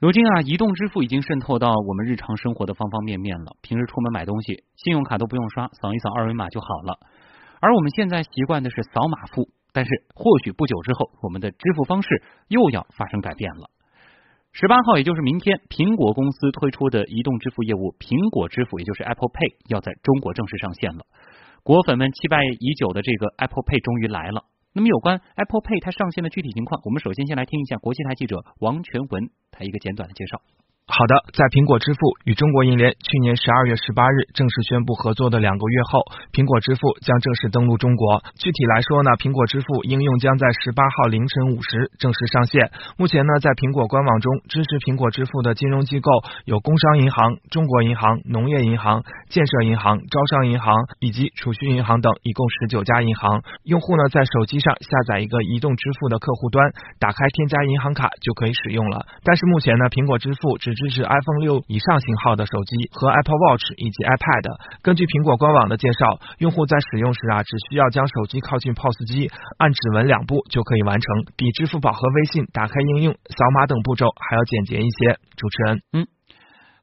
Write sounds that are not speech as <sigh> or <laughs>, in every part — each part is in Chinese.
如今啊，移动支付已经渗透到我们日常生活的方方面面了。平时出门买东西，信用卡都不用刷，扫一扫二维码就好了。而我们现在习惯的是扫码付，但是或许不久之后，我们的支付方式又要发生改变了。十八号，也就是明天，苹果公司推出的移动支付业务苹果支付，也就是 Apple Pay，要在中国正式上线了。果粉们期待已久的这个 Apple Pay 终于来了。那么，有关 Apple Pay 它上线的具体情况，我们首先先来听一下国际台记者王全文他一个简短的介绍。好的，在苹果支付与中国银联去年十二月十八日正式宣布合作的两个月后，苹果支付将正式登陆中国。具体来说呢，苹果支付应用将在十八号凌晨五时正式上线。目前呢，在苹果官网中支持苹果支付的金融机构有工商银行、中国银行、农业银行、建设银行、招商银行以及储蓄银行等，一共十九家银行。用户呢，在手机上下载一个移动支付的客户端，打开添加银行卡就可以使用了。但是目前呢，苹果支付只支持 iPhone 六以上型号的手机和 Apple Watch 以及 iPad。根据苹果官网的介绍，用户在使用时啊，只需要将手机靠近 POS 机，按指纹两步就可以完成，比支付宝和微信打开应用、扫码等步骤还要简洁一些。主持人，嗯，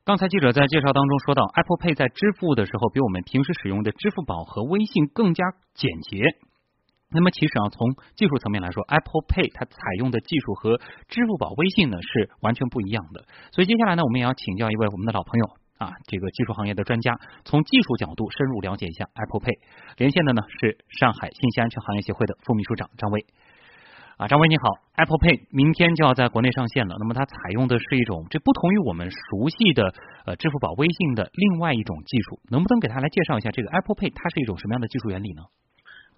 刚才记者在介绍当中说到，Apple Pay 在支付的时候比我们平时使用的支付宝和微信更加简洁。那么其实啊，从技术层面来说，Apple Pay 它采用的技术和支付宝、微信呢是完全不一样的。所以接下来呢，我们也要请教一位我们的老朋友啊，这个技术行业的专家，从技术角度深入了解一下 Apple Pay。连线的呢是上海信息安全行业协会的副秘书长张威。啊，张威你好，Apple Pay 明天就要在国内上线了。那么它采用的是一种这不同于我们熟悉的呃支付宝、微信的另外一种技术，能不能给大家来介绍一下这个 Apple Pay 它是一种什么样的技术原理呢？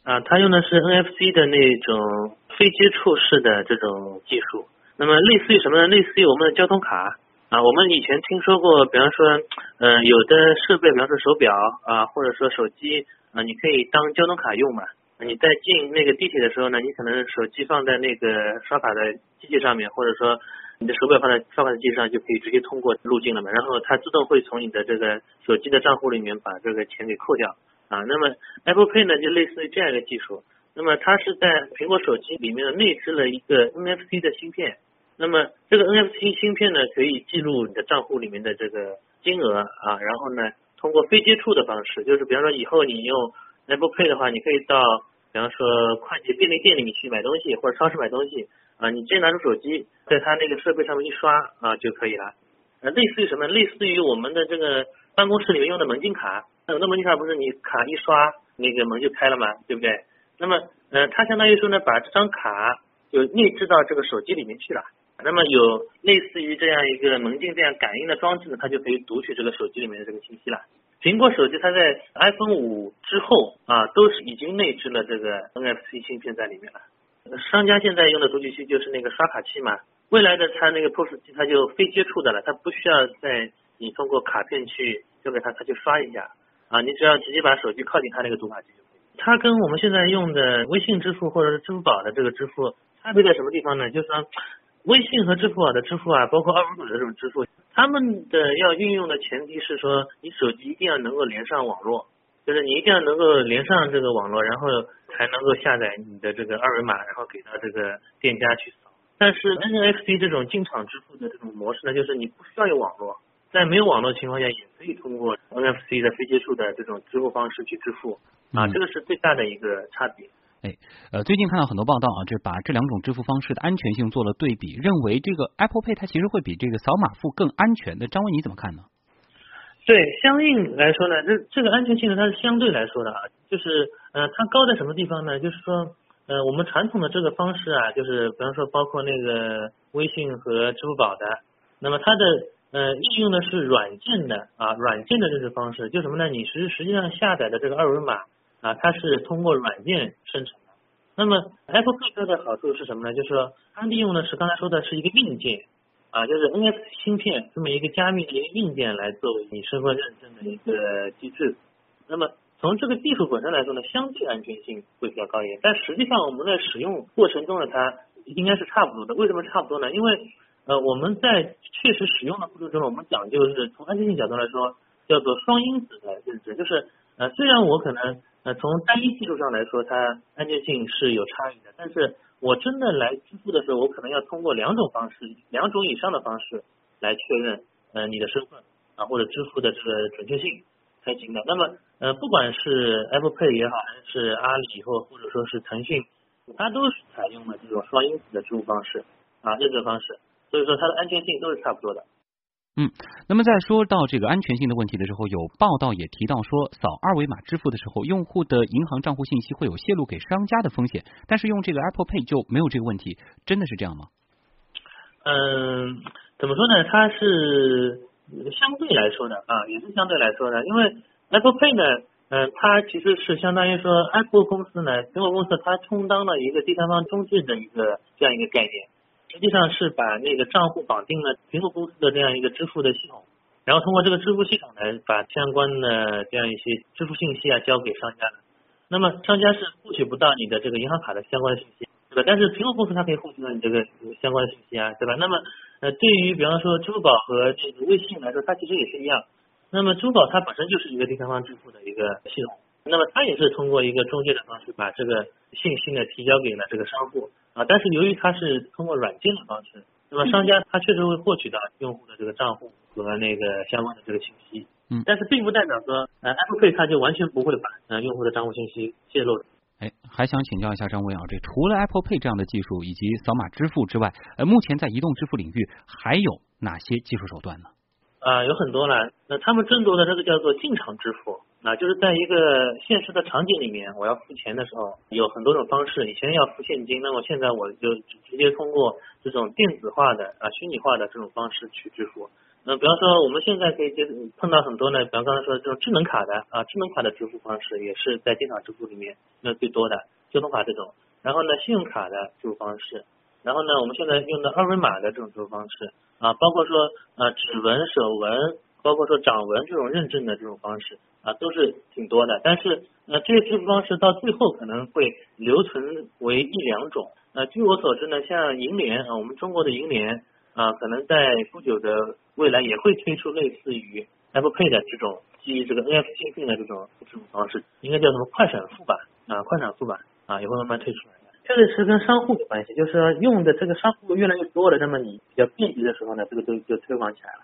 啊，它用的是 NFC 的那种非接触式的这种技术，那么类似于什么呢？类似于我们的交通卡啊，我们以前听说过，比方说，嗯，有的设备，比方说手表啊，或者说手机啊，你可以当交通卡用嘛。你在进那个地铁的时候呢，你可能手机放在那个刷卡的机器上面，或者说你的手表放在刷卡的机器上，就可以直接通过路径了嘛。然后它自动会从你的这个手机的账户里面把这个钱给扣掉。啊，那么 Apple Pay 呢，就类似于这样一个技术。那么它是在苹果手机里面内置了一个 NFC 的芯片。那么这个 NFC 芯片呢，可以记录你的账户里面的这个金额啊。然后呢，通过非接触的方式，就是比方说以后你用 Apple Pay 的话，你可以到比方说快捷便利店里面去买东西，或者超市买东西啊，你直接拿出手机，在它那个设备上面一刷啊就可以了。呃，类似于什么？类似于我们的这个办公室里面用的门禁卡。很多门禁卡不是你卡一刷，那个门就开了嘛？对不对？那么，呃，它相当于说呢，把这张卡就内置到这个手机里面去了。那么有类似于这样一个门禁这样感应的装置呢，它就可以读取这个手机里面的这个信息了。苹果手机它在 iPhone 五之后啊，都是已经内置了这个 NFC 芯片在里面了。商家现在用的读取器就是那个刷卡器嘛，未来的它那个 POS 机它就非接触的了，它不需要再你通过卡片去交给它，它就刷一下。啊，你只要直接把手机靠近它那个读卡器就可以。它跟我们现在用的微信支付或者是支付宝的这个支付差别在什么地方呢？就是说，微信和支付宝的支付啊，包括二维码的这种支付，他们的要运用的前提是说，你手机一定要能够连上网络，就是你一定要能够连上这个网络，然后才能够下载你的这个二维码，然后给到这个店家去。但是 NFC 这种进场支付的这种模式呢，就是你不需要有网络。在没有网络情况下，也可以通过 NFC 的非接触的这种支付方式去支付啊，这个是最大的一个差别。哎，呃，最近看到很多报道啊，就是把这两种支付方式的安全性做了对比，认为这个 Apple Pay 它其实会比这个扫码付更安全的。张威你怎么看呢？对，相应来说呢，这这个安全性呢，它是相对来说的啊，就是呃，它高在什么地方呢？就是说，呃，我们传统的这个方式啊，就是比方说包括那个微信和支付宝的，那么它的呃，应用的是软件的啊，软件的这个方式，就什么呢？你实实际上下载的这个二维码啊，它是通过软件生成的。那么 Apple Pay 的好处是什么呢？就是说它利用的是刚才说的是一个硬件啊，就是 NFC 芯片这么一个加密的一个硬件来作为你身份认证的一个机制。那么从这个技术本身来说呢，相对安全性会比较高一点，但实际上我们在使用过程中呢，它应该是差不多的。为什么差不多呢？因为呃，我们在确实使用的过程中，我们讲究是从安全性角度来说，叫做双因子的认知，就是呃，虽然我可能呃从单一技术上来说，它安全性是有差异的，但是我真的来支付的时候，我可能要通过两种方式，两种以上的方式来确认呃你的身份啊或者支付的这个准确性才行的。那么呃不管是 Apple Pay 也好，还是阿里或或者说是腾讯，它都是采用了这种双因子的支付方式啊认证方式，所以说它的安全性都是差不多的。嗯，那么在说到这个安全性的问题的时候，有报道也提到说，扫二维码支付的时候，用户的银行账户信息会有泄露给商家的风险，但是用这个 Apple Pay 就没有这个问题，真的是这样吗？嗯，怎么说呢？它是相对来说的啊，也是相对来说的，因为 Apple Pay 呢，嗯，它其实是相当于说 Apple 公司呢，苹果公司它充当了一个第三方中介的一个这样一个概念。实际上是把那个账户绑定了苹果公司的这样一个支付的系统，然后通过这个支付系统来，把相关的这样一些支付信息啊交给商家。那么商家是获取不到你的这个银行卡的相关信息，对吧？但是苹果公司它可以获取到你这个相关的信息啊，对吧？那么呃，对于比方说支付宝和这个微信来说，它其实也是一样。那么支付宝它本身就是一个第三方支付的一个系统，那么它也是通过一个中介的方式把这个信息呢提交给了这个商户。啊，但是由于它是通过软件的方式，那么商家他确实会获取到用户的这个账户和那个相关的这个信息，嗯，但是并不代表说，呃，Apple Pay 它就完全不会把呃用户的账户信息泄露。哎，还想请教一下张威啊，这除了 Apple Pay 这样的技术以及扫码支付之外，呃，目前在移动支付领域还有哪些技术手段呢？啊，有很多了。那他们争夺的这个叫做进场支付，那，就是在一个现实的场景里面，我要付钱的时候，有很多种方式。以前要付现金，那么现在我就直接通过这种电子化的啊虚拟化的这种方式去支付。那比方说，我们现在可以接碰到很多呢，比方刚才说这种智能卡的啊，智能卡的支付方式也是在电脑支付里面那最多的，交通卡这种。然后呢，信用卡的支付方式，然后呢，我们现在用的二维码的这种支付方式。啊，包括说呃指纹、手纹，包括说掌纹这种认证的这种方式啊，都是挺多的。但是呃这些支付方式到最后可能会留存为一两种。呃，据我所知呢，像银联啊，我们中国的银联啊，可能在不久的未来也会推出类似于 Apple Pay 的这种基于这个 NFC 芯片的这种支付方式，应该叫什么快闪付吧？啊，快闪付吧？啊，也会慢慢推出来。这个是跟商户有关系，就是用的这个商户越来越多了，那么你比较便捷的时候呢，这个就就推广起来了。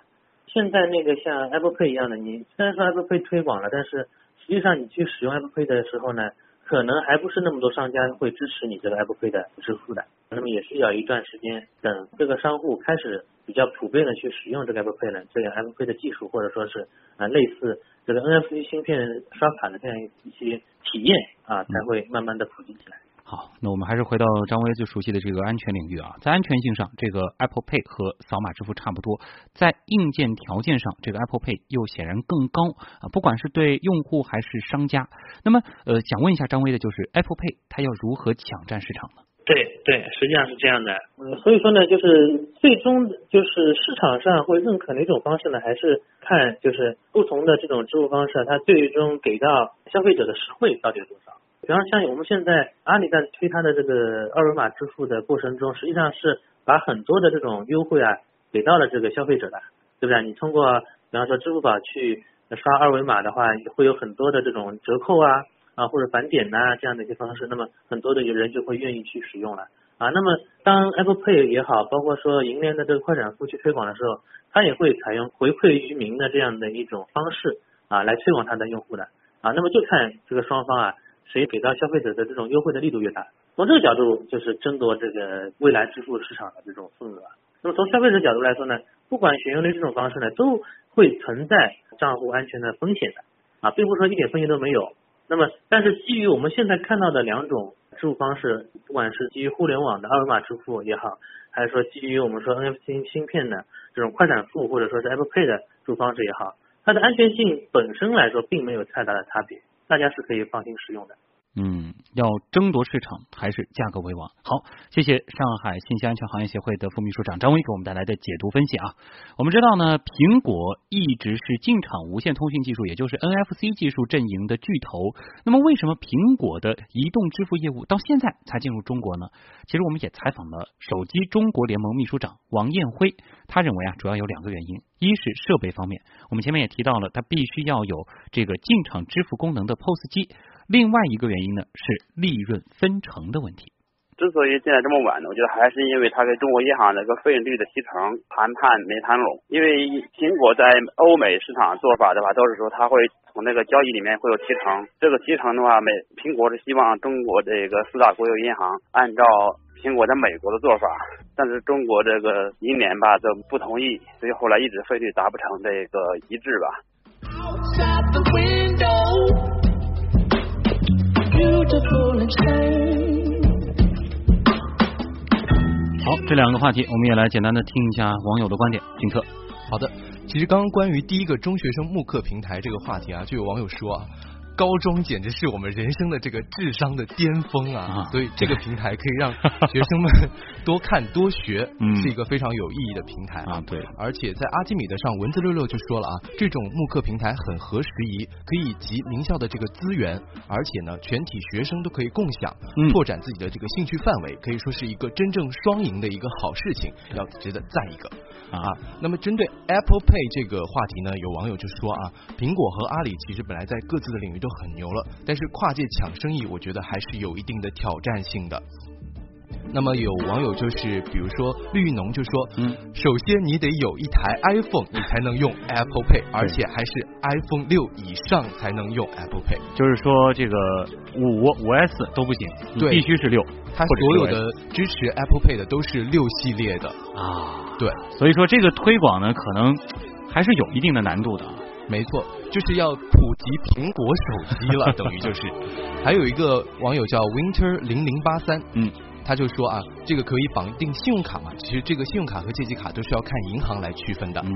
现在那个像 Apple Pay 一样的，你虽然说 Apple Pay 推广了，但是实际上你去使用 Apple Pay 的时候呢，可能还不是那么多商家会支持你这个 Apple Pay 的支付的。那么也需要一段时间，等这个商户开始比较普遍的去使用这个 Apple Pay 呢，这个 Apple Pay 的技术或者说是啊类似这个 NFC 芯片刷卡的这样一些体验啊，才会慢慢的普及起来。好，那我们还是回到张威最熟悉的这个安全领域啊，在安全性上，这个 Apple Pay 和扫码支付差不多，在硬件条件上，这个 Apple Pay 又显然更高啊，不管是对用户还是商家。那么，呃，想问一下张威的就是 Apple Pay 它要如何抢占市场呢？对对，实际上是这样的，嗯，所以说呢，就是最终就是市场上会认可哪种方式呢？还是看就是不同的这种支付方式，它最终给到消费者的实惠到底有多少。比方像我们现在阿里在推它的这个二维码支付的过程中，实际上是把很多的这种优惠啊给到了这个消费者的，对不对？你通过比方说支付宝去刷二维码的话，会有很多的这种折扣啊啊或者返点呐这样的一些方式，那么很多的人就会愿意去使用了啊。那么当 Apple Pay 也好，包括说银联的这个快闪付去推广的时候，它也会采用回馈于民的这样的一种方式啊来推广它的用户的啊。那么就看这个双方啊。谁给到消费者的这种优惠的力度越大，从这个角度就是争夺这个未来支付市场的这种份额。那么从消费者角度来说呢，不管选用哪种方式呢，都会存在账户安全的风险的啊，并不是说一点风险都没有。那么，但是基于我们现在看到的两种支付方式，不管是基于互联网的二维码支付也好，还是说基于我们说 NFC 芯片的这种快闪付，或者说是 Apple Pay 的支付方式也好，它的安全性本身来说并没有太大的差别。大家是可以放心使用的。嗯，要争夺市场还是价格为王？好，谢谢上海信息安全行业协会的副秘书长张威给我们带来的解读分析啊。我们知道呢，苹果一直是进场无线通讯技术，也就是 NFC 技术阵营的巨头。那么，为什么苹果的移动支付业务到现在才进入中国呢？其实我们也采访了手机中国联盟秘书长王艳辉，他认为啊，主要有两个原因：一是设备方面，我们前面也提到了，它必须要有这个进场支付功能的 POS 机。另外一个原因呢是利润分成的问题。之所以进来这么晚呢，我觉得还是因为他跟中国银行那个费率的提成谈判没谈拢。因为苹果在欧美市场做法的话，都是说它会从那个交易里面会有提成。这个提成的话，美苹果是希望中国这个四大国有银行按照苹果在美国的做法，但是中国这个银联吧就不同意，所以后来一直费率达不成这个一致吧。好，这两个话题，我们也来简单的听一下网友的观点。金特，好的，其实刚刚关于第一个中学生慕课平台这个话题啊，就有网友说啊。高中简直是我们人生的这个智商的巅峰啊！所以这个平台可以让 <laughs> 学生们多看多学，<laughs> 是一个非常有意义的平台啊。对，而且在阿基米德上，文字六六就说了啊，这种慕课平台很合时宜，可以集名校的这个资源，而且呢，全体学生都可以共享，拓展自己的这个兴趣范围，可以说是一个真正双赢的一个好事情，要值得赞一个啊。那么针对 Apple Pay 这个话题呢，有网友就说啊，苹果和阿里其实本来在各自的领域都很牛了，但是跨界抢生意，我觉得还是有一定的挑战性的。那么有网友就是，比如说绿农就说，嗯，首先你得有一台 iPhone，你才能用 Apple Pay，而且还是 iPhone 六以上才能用 Apple Pay。就是说这个五五 S 都不行，对，必须是六。它所有的支持 Apple Pay 的都是六系列的啊。对，所以说这个推广呢，可能还是有一定的难度的。没错，就是要普及苹果手机了，<laughs> 等于就是。还有一个网友叫 Winter 零零八三，嗯，他就说啊，这个可以绑定信用卡嘛？其实这个信用卡和借记卡都是要看银行来区分的。嗯，